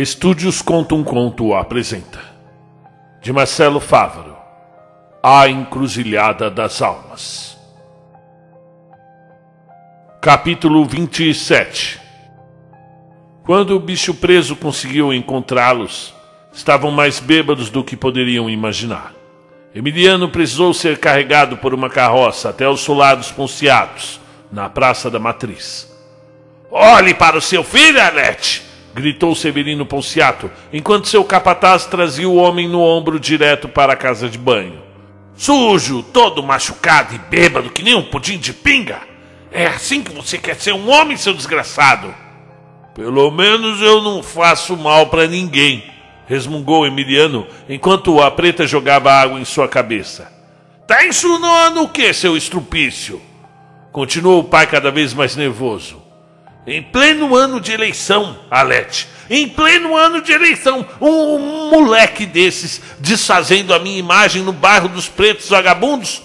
Estúdios Conta um Conto apresenta De Marcelo Fávaro A Encruzilhada das Almas Capítulo 27 Quando o bicho preso conseguiu encontrá-los, estavam mais bêbados do que poderiam imaginar. Emiliano precisou ser carregado por uma carroça até os solados ponciados, na Praça da Matriz. Olhe para o seu filho, Anete! Gritou Severino Ponciato, enquanto seu capataz trazia o homem no ombro direto para a casa de banho. Sujo, todo machucado e bêbado, que nem um pudim de pinga. É assim que você quer ser um homem, seu desgraçado? Pelo menos eu não faço mal para ninguém, resmungou Emiliano, enquanto a preta jogava água em sua cabeça. Tá insinuando o que, seu estrupício? Continuou o pai cada vez mais nervoso. Em pleno ano de eleição, Alete, em pleno ano de eleição, um, um moleque desses desfazendo a minha imagem no bairro dos pretos vagabundos?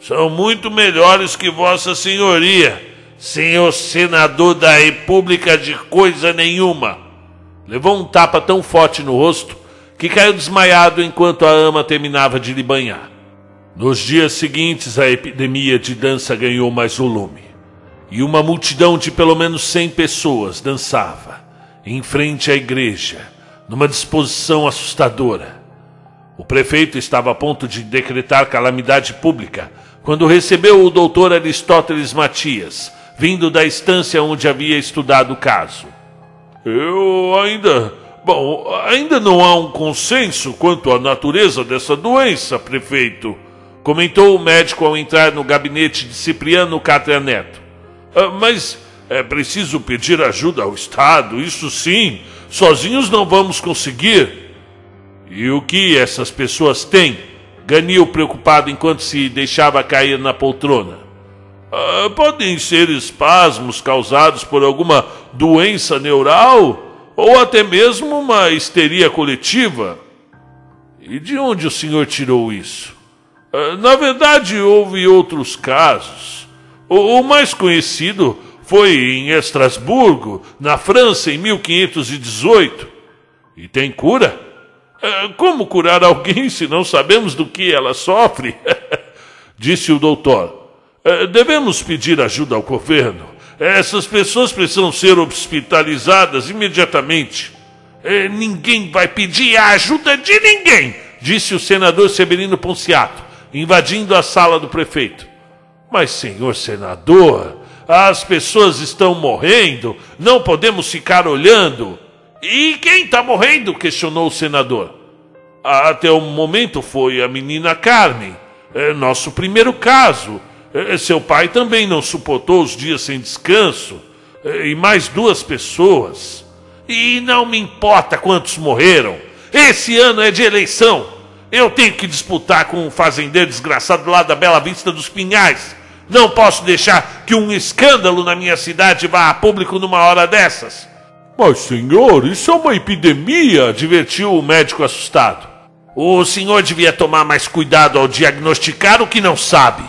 São muito melhores que Vossa Senhoria, senhor senador da República de coisa nenhuma. Levou um tapa tão forte no rosto que caiu desmaiado enquanto a ama terminava de lhe banhar. Nos dias seguintes, a epidemia de dança ganhou mais volume e uma multidão de pelo menos cem pessoas dançava em frente à igreja, numa disposição assustadora. O prefeito estava a ponto de decretar calamidade pública quando recebeu o doutor Aristóteles Matias, vindo da estância onde havia estudado o caso. Eu ainda. Bom, ainda não há um consenso quanto à natureza dessa doença, prefeito, comentou o médico ao entrar no gabinete de Cipriano Cátria Neto. Ah, mas é preciso pedir ajuda ao Estado, isso sim. Sozinhos não vamos conseguir. E o que essas pessoas têm? Ganil preocupado enquanto se deixava cair na poltrona. Ah, podem ser espasmos causados por alguma doença neural ou até mesmo uma histeria coletiva. E de onde o senhor tirou isso? Ah, na verdade, houve outros casos. O, o mais conhecido foi em Estrasburgo, na França, em 1518. E tem cura? É, como curar alguém se não sabemos do que ela sofre? Disse o doutor. É, devemos pedir ajuda ao governo. Essas pessoas precisam ser hospitalizadas imediatamente. É, ninguém vai pedir a ajuda de ninguém, disse o senador Severino Ponciato, invadindo a sala do prefeito. Mas, senhor senador, as pessoas estão morrendo, não podemos ficar olhando. E quem está morrendo? questionou o senador. Até o momento foi a menina Carmen, é nosso primeiro caso. É, seu pai também não suportou os dias sem descanso. É, e mais duas pessoas. E não me importa quantos morreram. Esse ano é de eleição. Eu tenho que disputar com um fazendeiro desgraçado lá da Bela Vista dos Pinhais. Não posso deixar que um escândalo na minha cidade vá a público numa hora dessas. Mas, senhor, isso é uma epidemia, advertiu o médico assustado. O senhor devia tomar mais cuidado ao diagnosticar o que não sabe.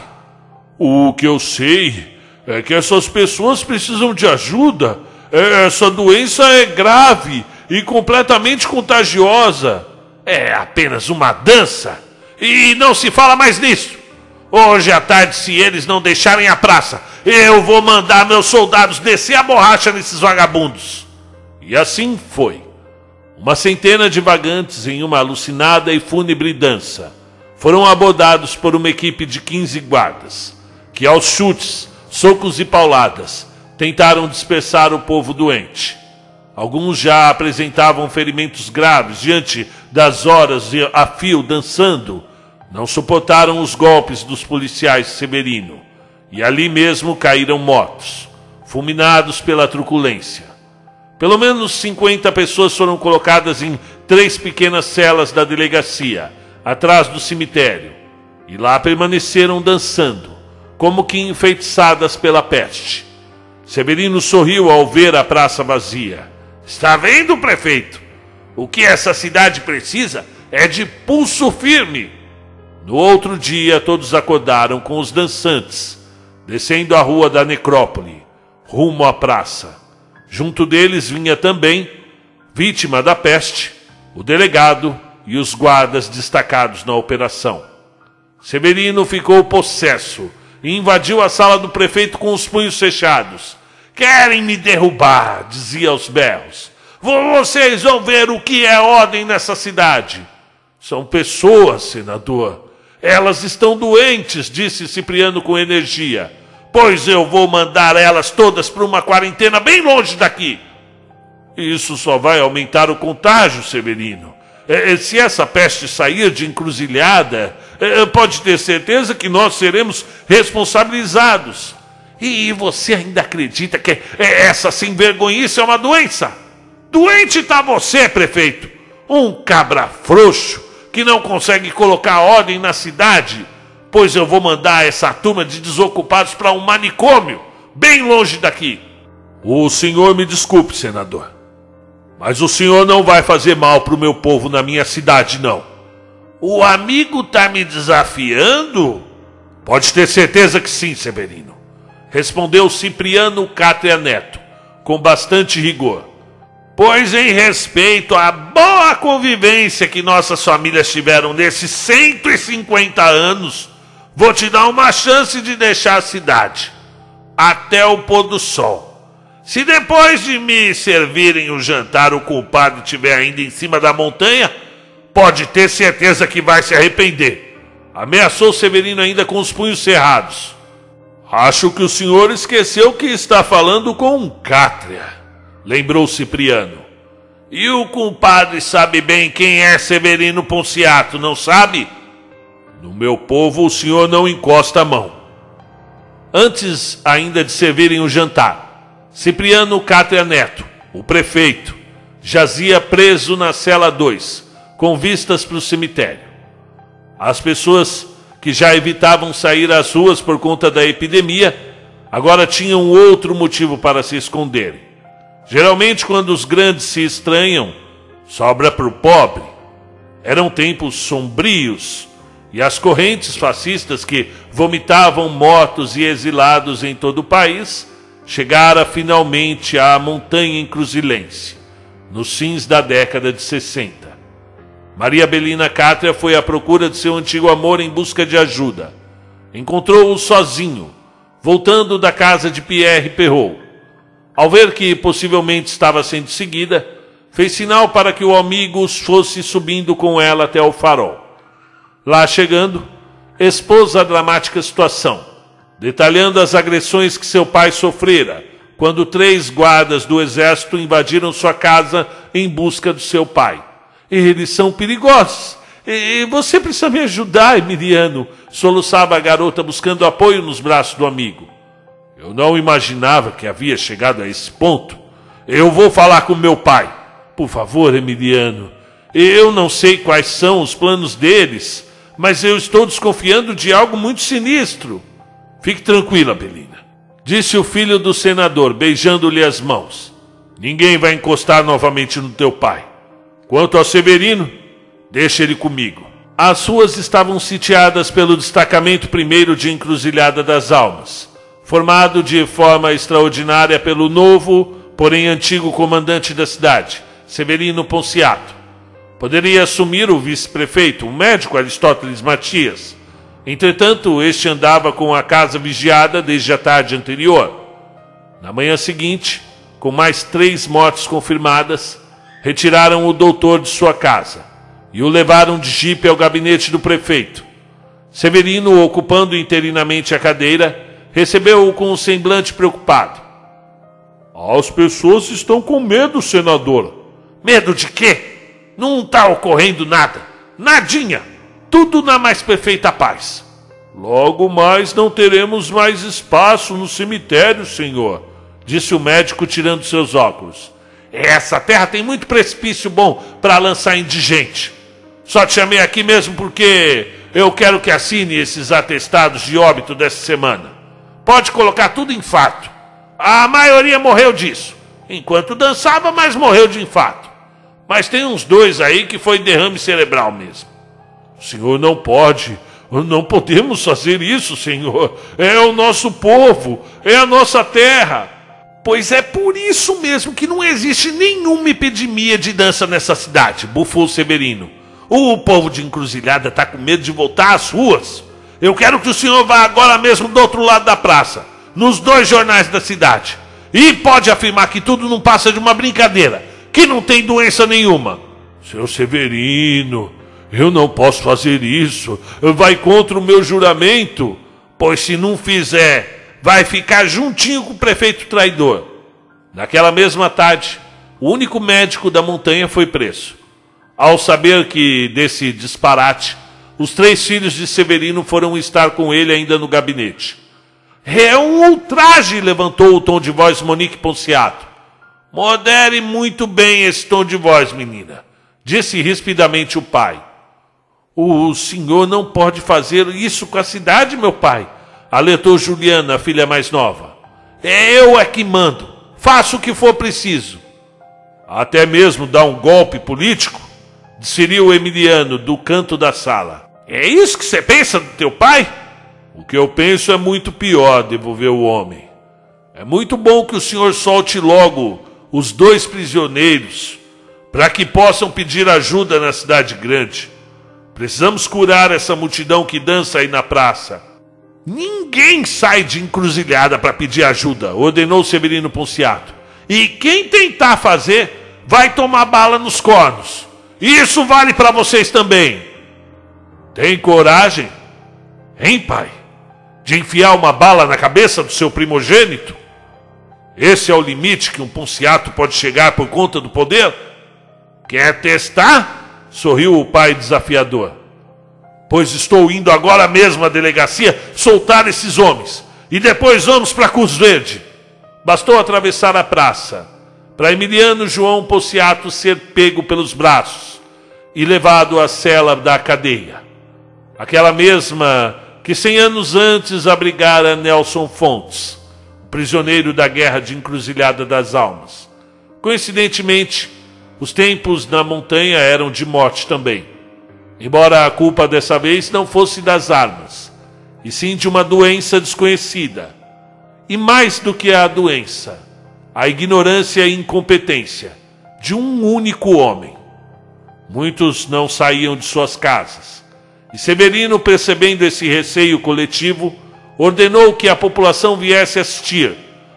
O que eu sei é que essas pessoas precisam de ajuda. Essa doença é grave e completamente contagiosa. É apenas uma dança. E não se fala mais nisso. Hoje à tarde, se eles não deixarem a praça, eu vou mandar meus soldados descer a borracha nesses vagabundos. E assim foi. Uma centena de vagantes em uma alucinada e fúnebre dança foram abordados por uma equipe de 15 guardas, que aos chutes, socos e pauladas tentaram dispersar o povo doente. Alguns já apresentavam ferimentos graves diante das horas a fio dançando não suportaram os golpes dos policiais Severino e ali mesmo caíram mortos, fulminados pela truculência. Pelo menos 50 pessoas foram colocadas em três pequenas celas da delegacia, atrás do cemitério, e lá permaneceram dançando, como que enfeitiçadas pela peste. Severino sorriu ao ver a praça vazia. Está vendo, prefeito? O que essa cidade precisa é de pulso firme no outro dia, todos acordaram com os dançantes, descendo a rua da necrópole, rumo à praça. Junto deles vinha também Vítima da peste, o delegado e os guardas destacados na operação. Severino ficou possesso e invadiu a sala do prefeito com os punhos fechados. Querem me derrubar, dizia aos berros. Vocês vão ver o que é ordem nessa cidade. São pessoas, senador. Elas estão doentes, disse Cipriano com energia. Pois eu vou mandar elas todas para uma quarentena bem longe daqui. Isso só vai aumentar o contágio, Severino. Se essa peste sair de encruzilhada, pode ter certeza que nós seremos responsabilizados. E você ainda acredita que essa sem vergonhice é uma doença? Doente está você, prefeito. Um cabra frouxo que não consegue colocar ordem na cidade, pois eu vou mandar essa turma de desocupados para um manicômio, bem longe daqui. O senhor me desculpe, senador, mas o senhor não vai fazer mal para o meu povo na minha cidade, não. O amigo está me desafiando? Pode ter certeza que sim, Severino. Respondeu Cipriano Cátria Neto, com bastante rigor. Pois, em respeito à boa convivência que nossas famílias tiveram nesses 150 anos, vou te dar uma chance de deixar a cidade até o pôr do sol. Se depois de me servirem o jantar o culpado estiver ainda em cima da montanha, pode ter certeza que vai se arrepender. Ameaçou Severino ainda com os punhos cerrados. Acho que o senhor esqueceu que está falando com um cátria lembrou Cipriano. E o compadre sabe bem quem é Severino Ponciato, não sabe? No meu povo o senhor não encosta a mão. Antes ainda de servirem o jantar, Cipriano Cátria Neto, o prefeito, jazia preso na cela 2, com vistas para o cemitério. As pessoas que já evitavam sair às ruas por conta da epidemia, agora tinham outro motivo para se esconderem. Geralmente, quando os grandes se estranham, sobra para o pobre. Eram tempos sombrios e as correntes fascistas que vomitavam mortos e exilados em todo o país chegaram finalmente à montanha encruzilhense, nos fins da década de 60. Maria Belina Cátria foi à procura de seu antigo amor em busca de ajuda. Encontrou-o sozinho, voltando da casa de Pierre Perrault ao ver que possivelmente estava sendo seguida, fez sinal para que o amigo fosse subindo com ela até o farol. Lá chegando, expôs a dramática situação, detalhando as agressões que seu pai sofrera quando três guardas do exército invadiram sua casa em busca do seu pai. Eles são perigosos. E você precisa me ajudar, Emiliano, soluçava a garota buscando apoio nos braços do amigo. Eu não imaginava que havia chegado a esse ponto. Eu vou falar com meu pai. Por favor, Emiliano. Eu não sei quais são os planos deles, mas eu estou desconfiando de algo muito sinistro. Fique tranquila, Belina. Disse o filho do senador, beijando-lhe as mãos. Ninguém vai encostar novamente no teu pai. Quanto ao Severino, deixa ele comigo. As ruas estavam sitiadas pelo destacamento primeiro de Encruzilhada das Almas formado de forma extraordinária pelo novo, porém antigo comandante da cidade, Severino Ponciato. Poderia assumir o vice-prefeito, o médico Aristóteles Matias. Entretanto, este andava com a casa vigiada desde a tarde anterior. Na manhã seguinte, com mais três mortes confirmadas, retiraram o doutor de sua casa e o levaram de jipe ao gabinete do prefeito. Severino, ocupando interinamente a cadeira, recebeu-o com um semblante preocupado. As pessoas estão com medo, senador. Medo de quê? Não está ocorrendo nada. Nadinha. Tudo na mais perfeita paz. Logo mais não teremos mais espaço no cemitério, senhor, disse o médico tirando seus óculos. Essa terra tem muito precipício bom para lançar indigente. Só te chamei aqui mesmo porque eu quero que assine esses atestados de óbito dessa semana pode colocar tudo em fato. A maioria morreu disso. Enquanto dançava, mas morreu de infarto. Mas tem uns dois aí que foi derrame cerebral mesmo. O senhor não pode. Não podemos fazer isso, senhor. É o nosso povo, é a nossa terra. Pois é por isso mesmo que não existe nenhuma epidemia de dança nessa cidade, bufou Severino. O povo de encruzilhada está com medo de voltar às ruas. Eu quero que o senhor vá agora mesmo do outro lado da praça, nos dois jornais da cidade. E pode afirmar que tudo não passa de uma brincadeira, que não tem doença nenhuma. Seu Severino, eu não posso fazer isso. Vai contra o meu juramento. Pois se não fizer, vai ficar juntinho com o prefeito traidor. Naquela mesma tarde, o único médico da montanha foi preso. Ao saber que desse disparate, os três filhos de Severino foram estar com ele ainda no gabinete. É um ultraje, levantou o tom de voz Monique Ponciato. Modere muito bem esse tom de voz, menina, disse rispidamente o pai. O senhor não pode fazer isso com a cidade, meu pai, Aletou Juliana, a filha mais nova. É eu é que mando. Faça o que for preciso. Até mesmo dar um golpe político? Disse o Emiliano do canto da sala. É isso que você pensa do teu pai? O que eu penso é muito pior, devolveu o homem. É muito bom que o senhor solte logo os dois prisioneiros, para que possam pedir ajuda na cidade grande. Precisamos curar essa multidão que dança aí na praça. Ninguém sai de encruzilhada para pedir ajuda, ordenou Severino Ponciato. E quem tentar fazer, vai tomar bala nos cornos. Isso vale para vocês também. Tem coragem, hein, pai? De enfiar uma bala na cabeça do seu primogênito? Esse é o limite que um Ponciato pode chegar por conta do poder? Quer testar? Sorriu o pai desafiador pois estou indo agora mesmo à delegacia soltar esses homens. E depois vamos para Cruz Verde. Bastou atravessar a praça para Emiliano João Ponciato ser pego pelos braços e levado à cela da cadeia. Aquela mesma que cem anos antes abrigara Nelson Fontes, prisioneiro da guerra de encruzilhada das almas. Coincidentemente, os tempos na montanha eram de morte também. Embora a culpa dessa vez não fosse das armas, e sim de uma doença desconhecida. E mais do que a doença, a ignorância e incompetência de um único homem. Muitos não saíam de suas casas. E Severino, percebendo esse receio coletivo, ordenou que a população viesse assistir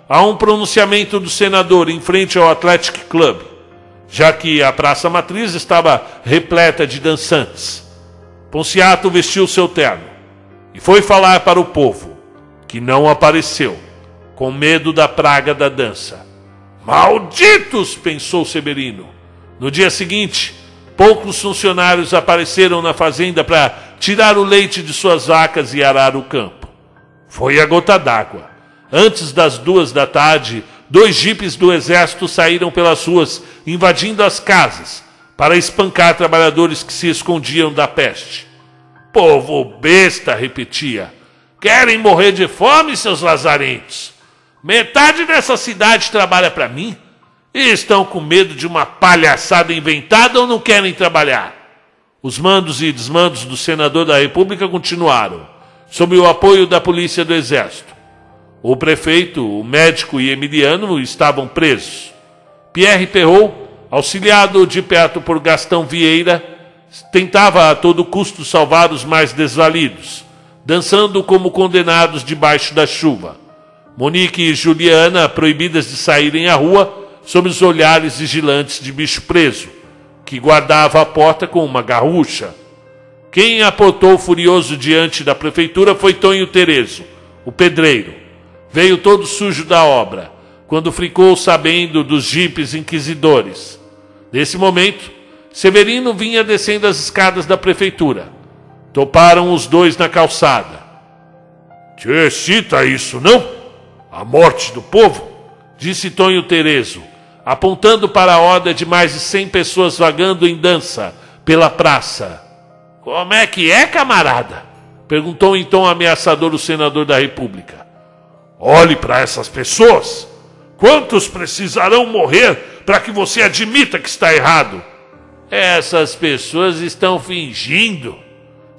a um pronunciamento do senador em frente ao Athletic Club já que a praça matriz estava repleta de dançantes. Ponciato vestiu seu terno e foi falar para o povo, que não apareceu, com medo da praga da dança. Malditos! pensou Severino. No dia seguinte, poucos funcionários apareceram na fazenda para tirar o leite de suas vacas e arar o campo. Foi a gota d'água. Antes das duas da tarde, dois jipes do exército saíram pelas ruas, invadindo as casas, para espancar trabalhadores que se escondiam da peste. Povo besta, repetia. Querem morrer de fome, seus lazarentos? Metade dessa cidade trabalha para mim e estão com medo de uma palhaçada inventada ou não querem trabalhar. Os mandos e desmandos do senador da República continuaram, sob o apoio da polícia do Exército. O prefeito, o médico e Emiliano estavam presos. Pierre Perrault, auxiliado de perto por Gastão Vieira, tentava a todo custo salvar os mais desvalidos, dançando como condenados debaixo da chuva. Monique e Juliana, proibidas de saírem à rua, sob os olhares vigilantes de bicho preso, que guardava a porta com uma garrucha. Quem aportou furioso diante da prefeitura foi Tonho Terezo, o pedreiro veio todo sujo da obra, quando ficou sabendo dos jipes inquisidores. Nesse momento, Severino vinha descendo as escadas da prefeitura. Toparam os dois na calçada. Te excita isso, não? A morte do povo? Disse Tonho Terezo, apontando para a horda de mais de cem pessoas vagando em dança pela praça. Como é que é, camarada? Perguntou em tom ameaçador o senador da República. Olhe para essas pessoas. Quantos precisarão morrer para que você admita que está errado? Essas pessoas estão fingindo,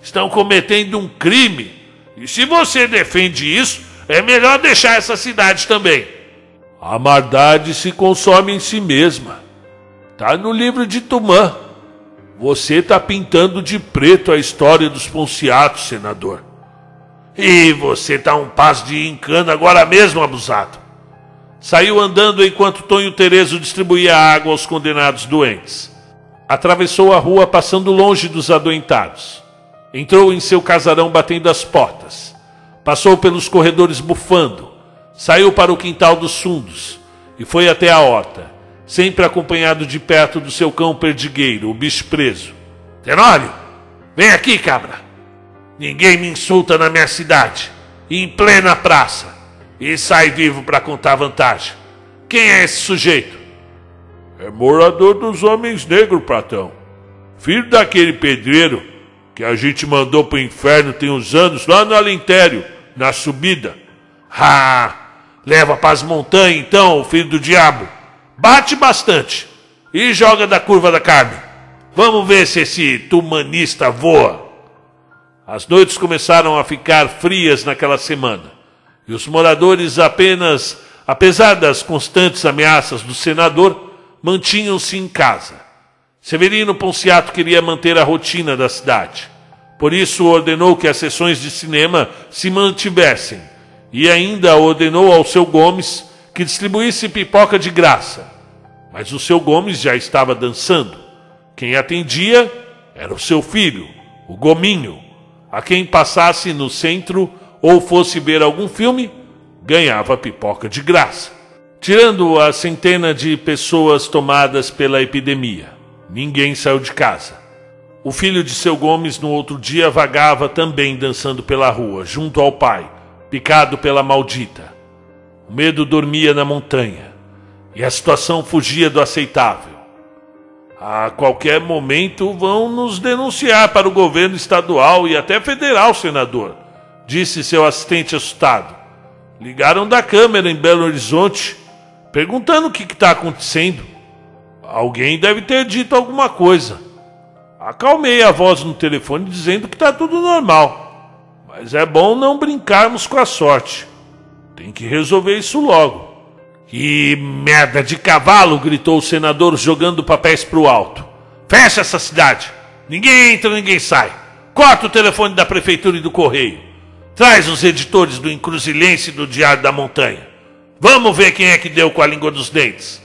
estão cometendo um crime. E se você defende isso, é melhor deixar essa cidade também. A maldade se consome em si mesma. Tá no livro de Tumã. Você tá pintando de preto a história dos Ponciatos, senador. E você tá um passo de encana agora mesmo, abusado. Saiu andando enquanto Tonho Terezo distribuía água aos condenados doentes. Atravessou a rua passando longe dos adoentados. Entrou em seu casarão batendo as portas. Passou pelos corredores bufando Saiu para o quintal dos fundos e foi até a horta, sempre acompanhado de perto do seu cão perdigueiro, o bicho preso. Tenório, vem aqui, cabra. Ninguém me insulta na minha cidade, em plena praça, e sai vivo para contar vantagem. Quem é esse sujeito? É morador dos homens negros, Platão. Filho daquele pedreiro que a gente mandou pro inferno tem uns anos lá no Alentério, na subida. Ah, Leva para as montanhas, então, filho do diabo. Bate bastante e joga da curva da carne. Vamos ver se esse tumanista voa. As noites começaram a ficar frias naquela semana e os moradores apenas, apesar das constantes ameaças do senador, mantinham-se em casa. Severino Ponciato queria manter a rotina da cidade. Por isso ordenou que as sessões de cinema se mantivessem e ainda ordenou ao seu Gomes que distribuísse pipoca de graça. Mas o seu Gomes já estava dançando. Quem atendia era o seu filho, o Gominho, a quem passasse no centro ou fosse ver algum filme, ganhava pipoca de graça. Tirando a centena de pessoas tomadas pela epidemia, ninguém saiu de casa. O filho de seu Gomes no outro dia vagava também dançando pela rua, junto ao pai picado pela maldita. O medo dormia na montanha e a situação fugia do aceitável. A qualquer momento vão nos denunciar para o governo estadual e até federal, senador, disse seu assistente assustado. Ligaram da câmera em Belo Horizonte, perguntando o que está acontecendo. Alguém deve ter dito alguma coisa. Acalmei a voz no telefone dizendo que está tudo normal. Mas é bom não brincarmos com a sorte. Tem que resolver isso logo. Que merda de cavalo! gritou o senador jogando papéis para o alto. Fecha essa cidade! Ninguém entra, ninguém sai. Corta o telefone da prefeitura e do correio. Traz os editores do Encruzilhense e do Diário da Montanha. Vamos ver quem é que deu com a língua dos dentes.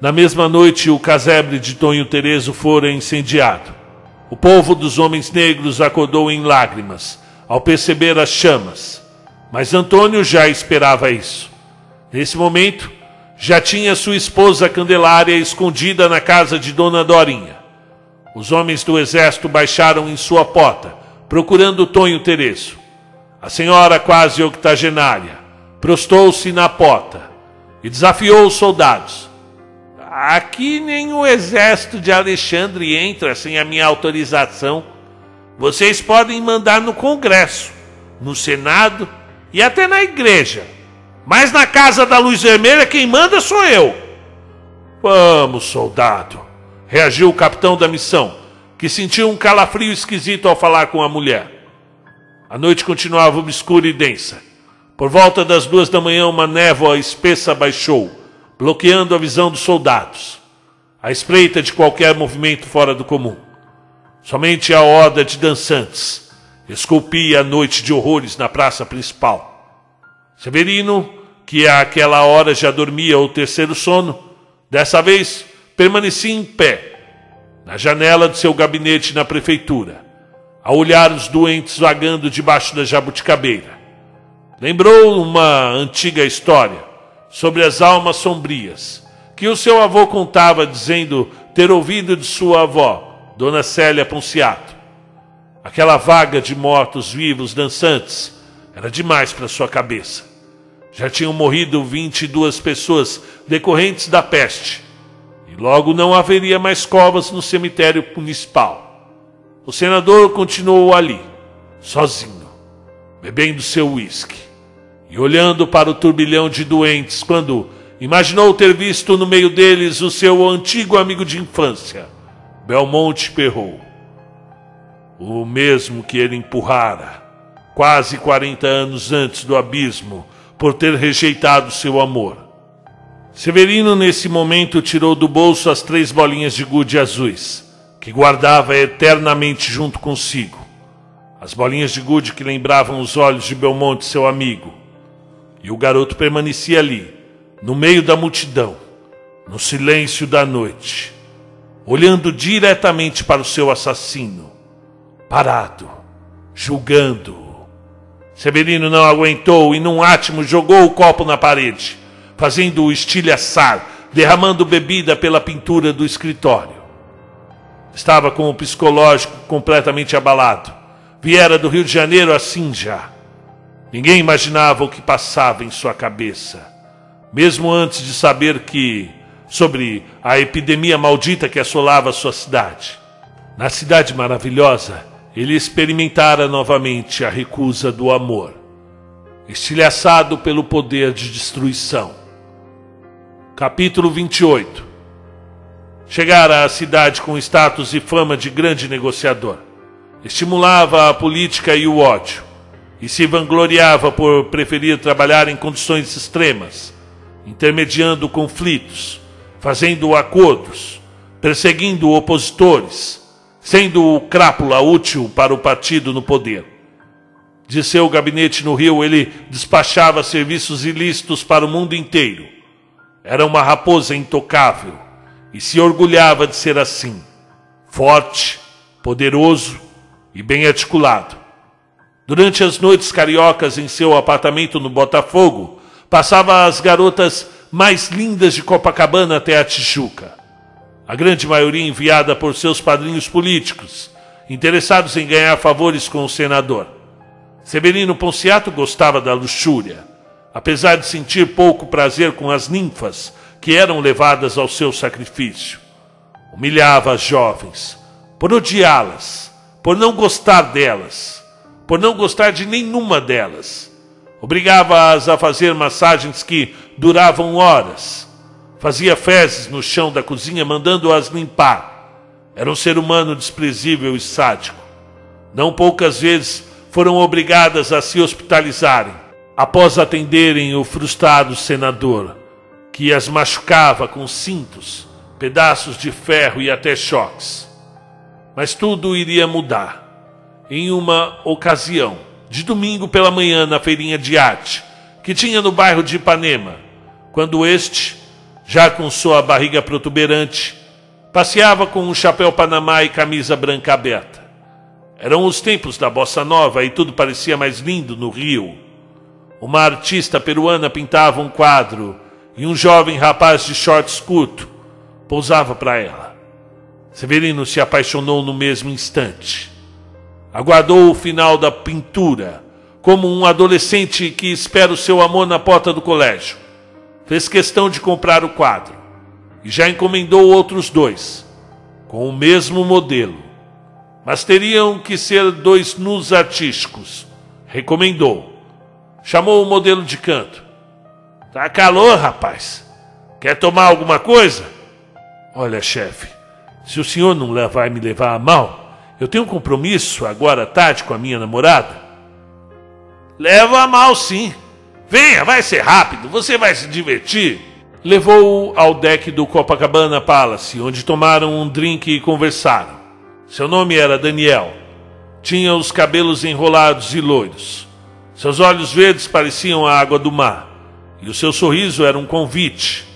Na mesma noite, o casebre de Tonho Terezo fora incendiado. O povo dos homens negros acordou em lágrimas ao perceber as chamas. Mas Antônio já esperava isso. Nesse momento, já tinha sua esposa Candelária escondida na casa de Dona Dorinha. Os homens do exército baixaram em sua porta, procurando Tonho Terezo. A senhora, quase octogenária, prostou-se na porta e desafiou os soldados. Aqui nem o exército de Alexandre entra sem a minha autorização. Vocês podem mandar no Congresso, no Senado e até na igreja. Mas na casa da luz vermelha quem manda sou eu. Vamos, soldado, reagiu o capitão da missão, que sentiu um calafrio esquisito ao falar com a mulher. A noite continuava obscura e densa. Por volta das duas da manhã, uma névoa espessa baixou, bloqueando a visão dos soldados, à espreita de qualquer movimento fora do comum. Somente a horda de dançantes esculpia a noite de horrores na praça principal. Severino, que àquela hora já dormia o terceiro sono, dessa vez permanecia em pé, na janela de seu gabinete na prefeitura, a olhar os doentes vagando debaixo da jabuticabeira. Lembrou uma antiga história sobre as almas sombrias, que o seu avô contava, dizendo ter ouvido de sua avó Dona Célia Ponciato. Aquela vaga de mortos-vivos dançantes era demais para sua cabeça. Já tinham morrido 22 pessoas decorrentes da peste, e logo não haveria mais covas no cemitério municipal. O senador continuou ali, sozinho, bebendo seu uísque e olhando para o turbilhão de doentes quando imaginou ter visto no meio deles o seu antigo amigo de infância Belmonte perrou. O mesmo que ele empurrara, quase 40 anos antes do abismo, por ter rejeitado seu amor. Severino, nesse momento, tirou do bolso as três bolinhas de gude azuis, que guardava eternamente junto consigo. As bolinhas de gude que lembravam os olhos de Belmonte, seu amigo. E o garoto permanecia ali, no meio da multidão, no silêncio da noite, olhando diretamente para o seu assassino, parado, julgando-o. Severino não aguentou e, num átimo, jogou o copo na parede, fazendo-o estilhaçar, derramando bebida pela pintura do escritório. Estava com o psicológico completamente abalado. Viera do Rio de Janeiro assim já. Ninguém imaginava o que passava em sua cabeça. Mesmo antes de saber que sobre a epidemia maldita que assolava sua cidade. Na cidade maravilhosa, ele experimentara novamente a recusa do amor, estilhaçado pelo poder de destruição. Capítulo 28 Chegara à cidade com status e fama de grande negociador. Estimulava a política e o ódio, e se vangloriava por preferir trabalhar em condições extremas, intermediando conflitos, fazendo acordos, perseguindo opositores, sendo o crápula útil para o partido no poder. De seu gabinete no Rio, ele despachava serviços ilícitos para o mundo inteiro. Era uma raposa intocável e se orgulhava de ser assim, forte, poderoso e bem articulado. Durante as noites cariocas em seu apartamento no Botafogo, passava as garotas mais lindas de Copacabana até a Tijuca. A grande maioria enviada por seus padrinhos políticos, interessados em ganhar favores com o senador. Severino Ponciato gostava da luxúria, apesar de sentir pouco prazer com as ninfas que eram levadas ao seu sacrifício. Humilhava as jovens, por odiá-las, por não gostar delas, por não gostar de nenhuma delas Obrigava-as a fazer massagens que duravam horas. Fazia fezes no chão da cozinha, mandando-as limpar. Era um ser humano desprezível e sádico. Não poucas vezes foram obrigadas a se hospitalizarem, após atenderem o frustrado senador, que as machucava com cintos, pedaços de ferro e até choques. Mas tudo iria mudar. Em uma ocasião, de domingo pela manhã na feirinha de arte, que tinha no bairro de Ipanema, quando este, já com sua barriga protuberante, passeava com um chapéu panamá e camisa branca aberta. Eram os tempos da bossa nova e tudo parecia mais lindo no Rio. Uma artista peruana pintava um quadro e um jovem rapaz de shorts curto pousava para ela. Severino se apaixonou no mesmo instante. Aguardou o final da pintura, como um adolescente que espera o seu amor na porta do colégio. Fez questão de comprar o quadro e já encomendou outros dois, com o mesmo modelo. Mas teriam que ser dois nus artísticos. Recomendou. Chamou o modelo de canto. Tá calor, rapaz. Quer tomar alguma coisa? Olha, chefe, se o senhor não vai me levar a mal, eu tenho um compromisso agora à tarde com a minha namorada. Leva a mal, sim. Venha, vai ser rápido, você vai se divertir. Levou-o ao deck do Copacabana Palace, onde tomaram um drink e conversaram. Seu nome era Daniel. Tinha os cabelos enrolados e loiros. Seus olhos verdes pareciam a água do mar, e o seu sorriso era um convite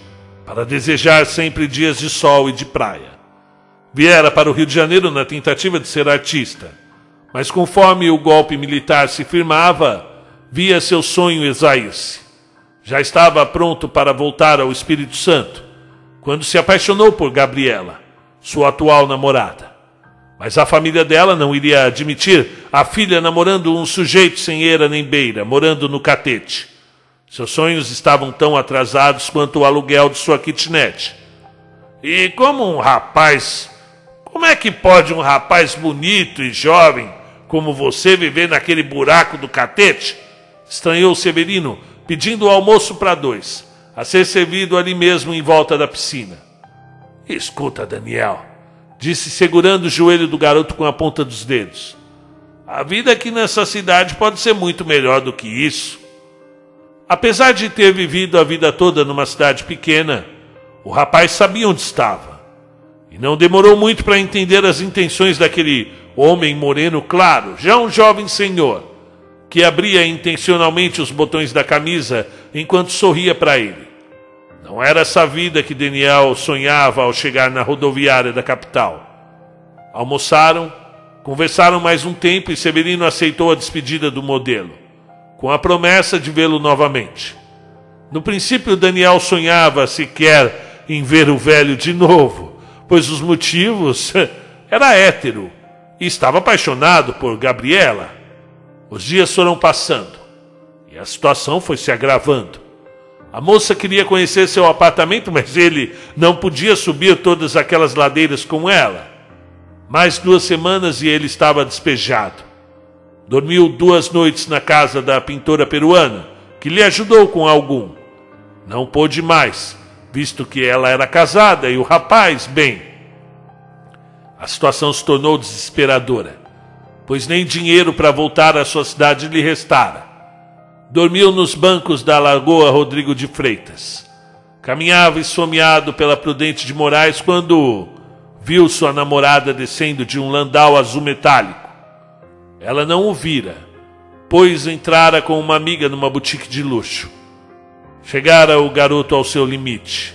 para desejar sempre dias de sol e de praia. Viera para o Rio de Janeiro na tentativa de ser artista, mas conforme o golpe militar se firmava, via seu sonho esvair-se. Já estava pronto para voltar ao Espírito Santo, quando se apaixonou por Gabriela, sua atual namorada. Mas a família dela não iria admitir a filha namorando um sujeito sem eira nem beira, morando no catete. Seus sonhos estavam tão atrasados quanto o aluguel de sua kitnet. E como um rapaz como é que pode um rapaz bonito e jovem como você viver naquele buraco do catete? Estranhou Severino, pedindo o almoço para dois, a ser servido ali mesmo em volta da piscina. Escuta, Daniel, disse segurando o joelho do garoto com a ponta dos dedos. A vida aqui nessa cidade pode ser muito melhor do que isso. Apesar de ter vivido a vida toda numa cidade pequena, o rapaz sabia onde estava. E não demorou muito para entender as intenções daquele homem moreno claro, já um jovem senhor, que abria intencionalmente os botões da camisa enquanto sorria para ele. Não era essa vida que Daniel sonhava ao chegar na rodoviária da capital. Almoçaram, conversaram mais um tempo e Severino aceitou a despedida do modelo, com a promessa de vê-lo novamente. No princípio, Daniel sonhava sequer em ver o velho de novo, pois os motivos era hétero e estava apaixonado por Gabriela. Os dias foram passando e a situação foi se agravando. A moça queria conhecer seu apartamento, mas ele não podia subir todas aquelas ladeiras com ela. Mais duas semanas e ele estava despejado. Dormiu duas noites na casa da pintora peruana, que lhe ajudou com algum. Não pôde mais, visto que ela era casada e o rapaz, bem. A situação se tornou desesperadora, pois nem dinheiro para voltar à sua cidade lhe restara. Dormiu nos bancos da Lagoa Rodrigo de Freitas. Caminhava esfomeado pela Prudente de Moraes quando viu sua namorada descendo de um landau azul metálico. Ela não o vira, pois entrara com uma amiga numa boutique de luxo. Chegara o garoto ao seu limite.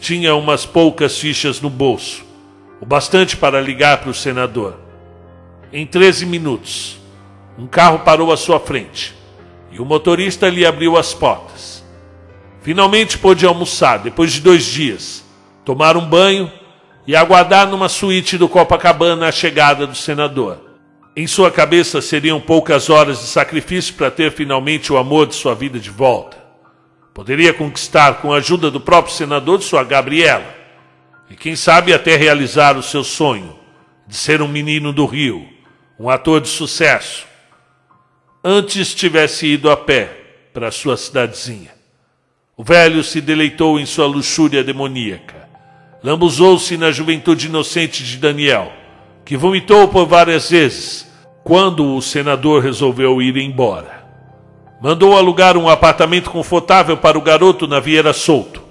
Tinha umas poucas fichas no bolso, o bastante para ligar para o senador. Em 13 minutos, um carro parou à sua frente e o motorista lhe abriu as portas. Finalmente pôde almoçar, depois de dois dias, tomar um banho e aguardar numa suíte do Copacabana a chegada do senador. Em sua cabeça seriam poucas horas de sacrifício para ter finalmente o amor de sua vida de volta. Poderia conquistar com a ajuda do próprio senador sua Gabriela. E quem sabe até realizar o seu sonho de ser um menino do Rio, um ator de sucesso, antes tivesse ido a pé para sua cidadezinha. O velho se deleitou em sua luxúria demoníaca. Lambuzou-se na juventude inocente de Daniel, que vomitou por várias vezes quando o senador resolveu ir embora. Mandou alugar um apartamento confortável para o garoto na Vieira Solto.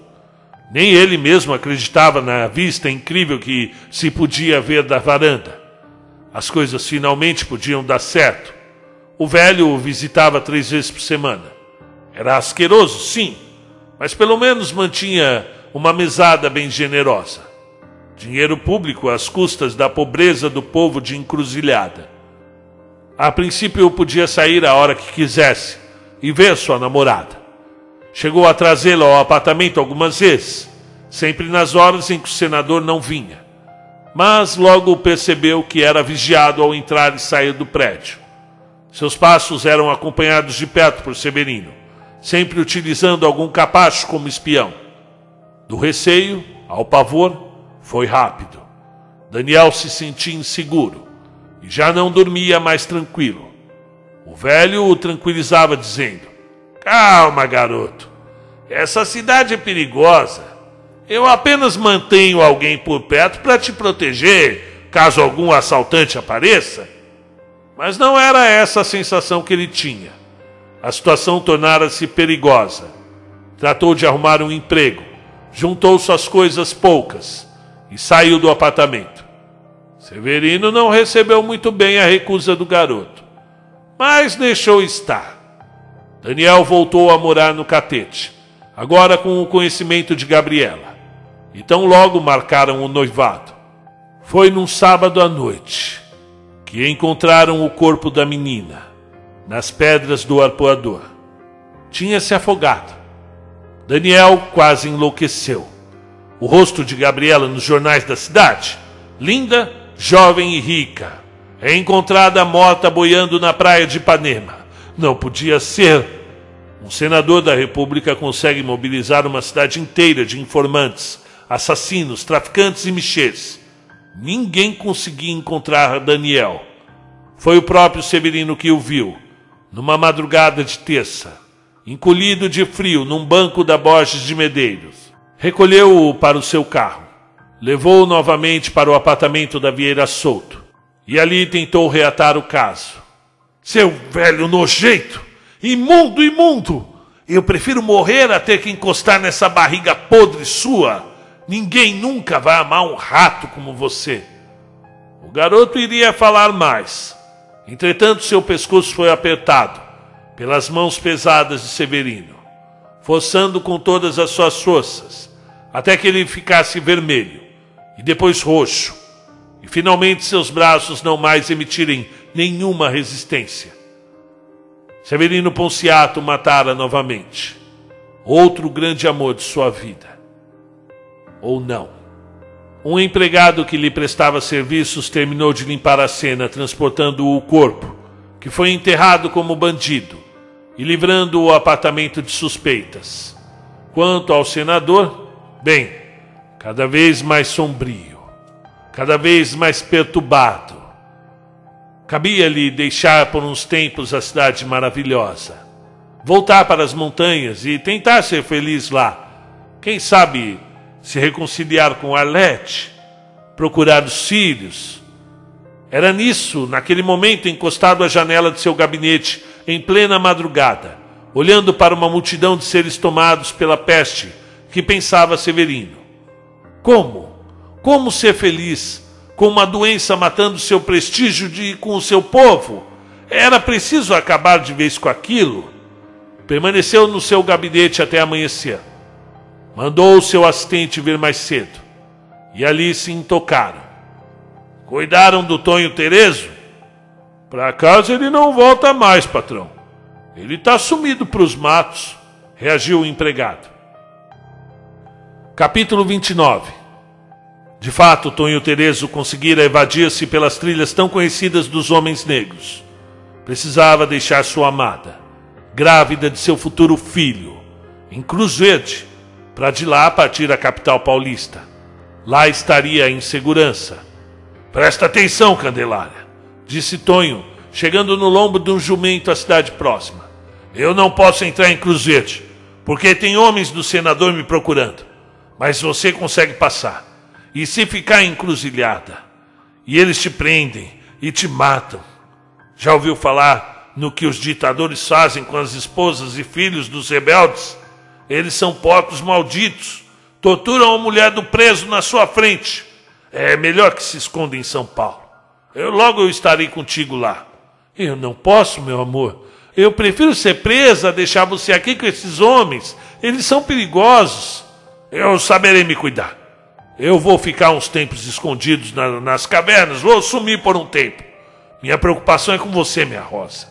Nem ele mesmo acreditava na vista incrível que se podia ver da varanda. As coisas finalmente podiam dar certo o velho o visitava três vezes por semana. Era asqueroso, sim, mas pelo menos mantinha uma mesada bem generosa. Dinheiro público às custas da pobreza do povo de encruzilhada. A princípio podia sair a hora que quisesse e ver sua namorada. Chegou a trazê-la ao apartamento algumas vezes, sempre nas horas em que o senador não vinha. Mas logo percebeu que era vigiado ao entrar e sair do prédio. Seus passos eram acompanhados de perto por Severino, sempre utilizando algum capacho como espião. Do receio ao pavor, foi rápido. Daniel se sentia inseguro e já não dormia mais tranquilo. O velho o tranquilizava, dizendo: Calma, garoto. Essa cidade é perigosa. Eu apenas mantenho alguém por perto para te proteger caso algum assaltante apareça. Mas não era essa a sensação que ele tinha. A situação tornara-se perigosa. Tratou de arrumar um emprego, juntou suas coisas poucas e saiu do apartamento. Severino não recebeu muito bem a recusa do garoto, mas deixou estar. Daniel voltou a morar no catete, agora com o conhecimento de Gabriela. E tão logo marcaram o noivado. Foi num sábado à noite que encontraram o corpo da menina nas pedras do arpoador. Tinha se afogado. Daniel quase enlouqueceu. O rosto de Gabriela nos jornais da cidade, linda, jovem e rica, é encontrada morta boiando na praia de Ipanema. Não podia ser. Um senador da República consegue mobilizar uma cidade inteira de informantes, assassinos, traficantes e michês Ninguém conseguia encontrar Daniel. Foi o próprio Severino que o viu, numa madrugada de terça, encolhido de frio num banco da Borges de Medeiros. Recolheu-o para o seu carro, levou-o novamente para o apartamento da Vieira Solto e ali tentou reatar o caso. Seu velho nojento! Imundo, imundo! Eu prefiro morrer a ter que encostar nessa barriga podre sua. Ninguém nunca vai amar um rato como você. O garoto iria falar mais. Entretanto, seu pescoço foi apertado pelas mãos pesadas de Severino, forçando com todas as suas forças, até que ele ficasse vermelho e depois roxo, e finalmente seus braços não mais emitirem nenhuma resistência. Severino Ponciato matara novamente outro grande amor de sua vida. Ou não. Um empregado que lhe prestava serviços terminou de limpar a cena, transportando o corpo, que foi enterrado como bandido, e livrando o apartamento de suspeitas. Quanto ao senador, bem, cada vez mais sombrio, cada vez mais perturbado, Cabia-lhe deixar por uns tempos a cidade maravilhosa, voltar para as montanhas e tentar ser feliz lá. Quem sabe se reconciliar com Arlete, procurar os filhos. Era nisso, naquele momento, encostado à janela de seu gabinete, em plena madrugada, olhando para uma multidão de seres tomados pela peste, que pensava Severino: Como? Como ser feliz? com uma doença matando seu prestígio de com o seu povo. Era preciso acabar de vez com aquilo. Permaneceu no seu gabinete até amanhecer. Mandou o seu assistente vir mais cedo. E ali se intocaram. Cuidaram do Tonho Terezo? Para casa ele não volta mais, patrão. Ele está sumido para os matos, reagiu o empregado. Capítulo 29 de fato, Tonho Terezo conseguira evadir-se pelas trilhas tão conhecidas dos homens negros. Precisava deixar sua amada, grávida de seu futuro filho, em Cruz Verde, para de lá partir à capital paulista. Lá estaria em segurança. Presta atenção, Candelária, disse Tonho, chegando no lombo de um jumento à cidade próxima. Eu não posso entrar em Cruz Verde, porque tem homens do senador me procurando. Mas você consegue passar. E se ficar encruzilhada, e eles te prendem e te matam, já ouviu falar no que os ditadores fazem com as esposas e filhos dos rebeldes? Eles são porcos malditos, torturam a mulher do preso na sua frente. É melhor que se esconda em São Paulo. Eu logo eu estarei contigo lá. Eu não posso, meu amor. Eu prefiro ser presa a deixar você aqui com esses homens. Eles são perigosos. Eu saberei me cuidar. Eu vou ficar uns tempos escondidos na, nas cavernas, vou sumir por um tempo. Minha preocupação é com você, minha rosa.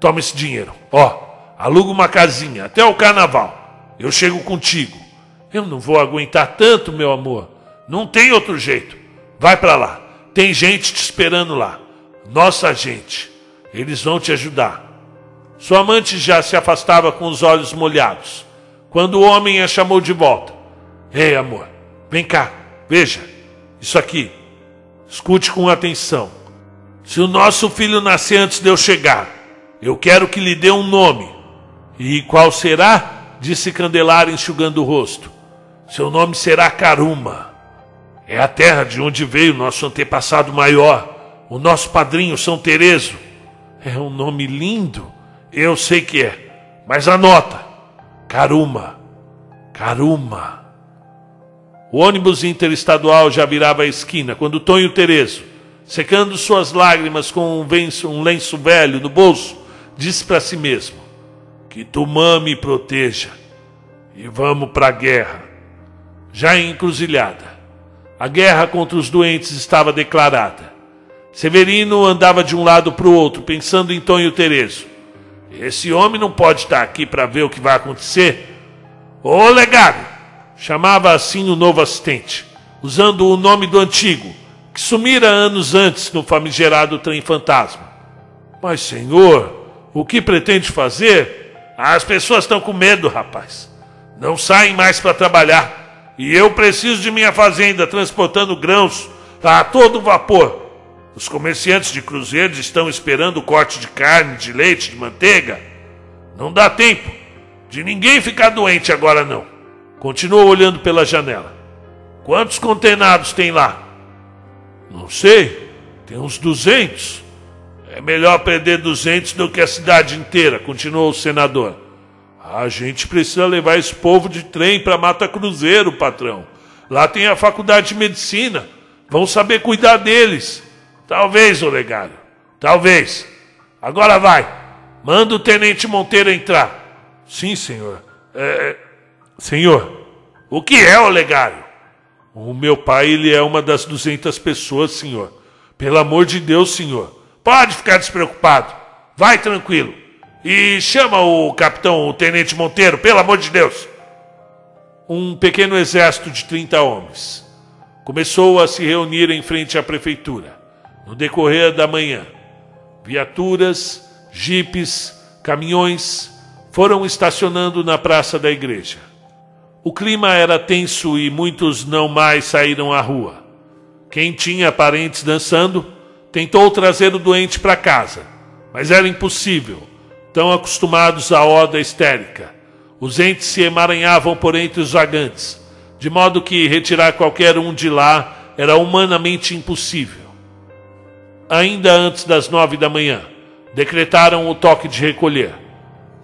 Toma esse dinheiro. Ó, aluga uma casinha até o carnaval. Eu chego contigo. Eu não vou aguentar tanto, meu amor. Não tem outro jeito. Vai para lá. Tem gente te esperando lá. Nossa gente. Eles vão te ajudar. Sua amante já se afastava com os olhos molhados, quando o homem a chamou de volta. Ei, amor, Vem cá, veja, isso aqui. Escute com atenção. Se o nosso filho nascer antes de eu chegar, eu quero que lhe dê um nome. E qual será? Disse Candelária enxugando o rosto. Seu nome será Caruma. É a terra de onde veio nosso antepassado maior, o nosso padrinho São Terezo. É um nome lindo, eu sei que é, mas anota: Caruma. Caruma. O ônibus interestadual já virava a esquina quando Tonho Terezo, secando suas lágrimas com um, venço, um lenço velho no bolso, disse para si mesmo: Que Tumã me proteja e vamos para a guerra. Já em encruzilhada, a guerra contra os doentes estava declarada. Severino andava de um lado para o outro, pensando em Tonho Terezo. Esse homem não pode estar aqui para ver o que vai acontecer. Ô legado, Chamava assim o novo assistente, usando o nome do antigo, que sumira anos antes no famigerado trem fantasma. Mas, senhor, o que pretende fazer? As pessoas estão com medo, rapaz. Não saem mais para trabalhar. E eu preciso de minha fazenda transportando grãos a todo vapor. Os comerciantes de cruzeiros estão esperando o corte de carne, de leite, de manteiga. Não dá tempo de ninguém ficar doente agora não. Continuou olhando pela janela. Quantos condenados tem lá? Não sei. Tem uns duzentos. É melhor perder duzentos do que a cidade inteira, continuou o senador. A gente precisa levar esse povo de trem para Mata Cruzeiro, patrão. Lá tem a faculdade de medicina. Vão saber cuidar deles. Talvez, Olegário. Talvez. Agora vai. Manda o tenente Monteiro entrar. Sim, senhor. É... Senhor. O que é, Olegário? O meu pai, ele é uma das 200 pessoas, senhor. Pelo amor de Deus, senhor. Pode ficar despreocupado. Vai tranquilo. E chama o capitão, o tenente Monteiro, pelo amor de Deus. Um pequeno exército de 30 homens começou a se reunir em frente à prefeitura. No decorrer da manhã, viaturas, jipes, caminhões foram estacionando na praça da igreja. O clima era tenso e muitos não mais saíram à rua. Quem tinha parentes dançando tentou trazer o doente para casa, mas era impossível, tão acostumados à oda histérica. Os entes se emaranhavam por entre os vagantes, de modo que retirar qualquer um de lá era humanamente impossível. Ainda antes das nove da manhã, decretaram o toque de recolher.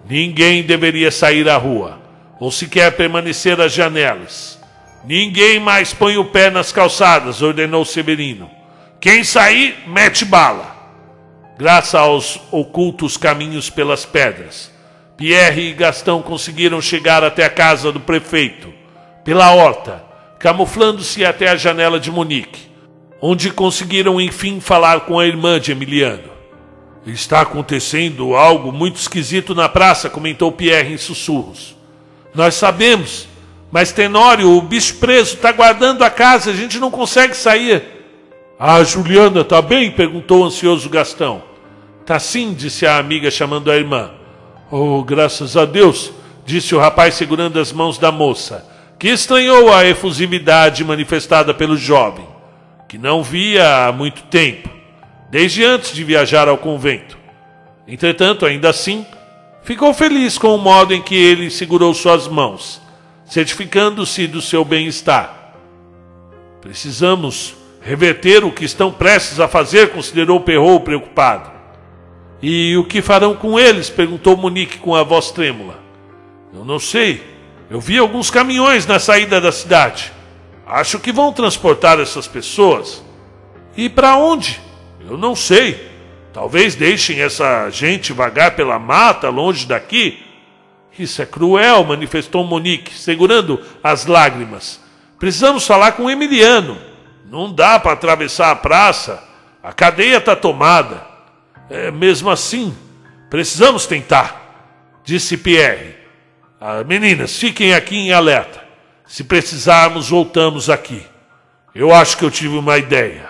Ninguém deveria sair à rua ou sequer permanecer às janelas. Ninguém mais põe o pé nas calçadas, ordenou Severino. Quem sair, mete bala. Graças aos ocultos caminhos pelas pedras, Pierre e Gastão conseguiram chegar até a casa do prefeito, pela horta, camuflando-se até a janela de Monique, onde conseguiram enfim falar com a irmã de Emiliano. Está acontecendo algo muito esquisito na praça, comentou Pierre em sussurros. Nós sabemos, mas Tenório, o bicho preso, está guardando a casa, a gente não consegue sair. Ah, Juliana, tá bem? perguntou o ansioso Gastão. Tá sim, disse a amiga, chamando a irmã. Oh, graças a Deus, disse o rapaz segurando as mãos da moça, que estranhou a efusividade manifestada pelo jovem, que não via há muito tempo, desde antes de viajar ao convento. Entretanto, ainda assim, Ficou feliz com o modo em que ele segurou suas mãos, certificando-se do seu bem-estar. Precisamos reverter o que estão prestes a fazer, considerou Perrault preocupado. E o que farão com eles? perguntou Monique com a voz trêmula. Eu não sei. Eu vi alguns caminhões na saída da cidade. Acho que vão transportar essas pessoas. E para onde? Eu não sei. Talvez deixem essa gente vagar pela mata longe daqui. Isso é cruel, manifestou Monique, segurando as lágrimas. Precisamos falar com Emiliano. Não dá para atravessar a praça. A cadeia está tomada. É, mesmo assim, precisamos tentar, disse Pierre. Ah, meninas, fiquem aqui em alerta. Se precisarmos, voltamos aqui. Eu acho que eu tive uma ideia.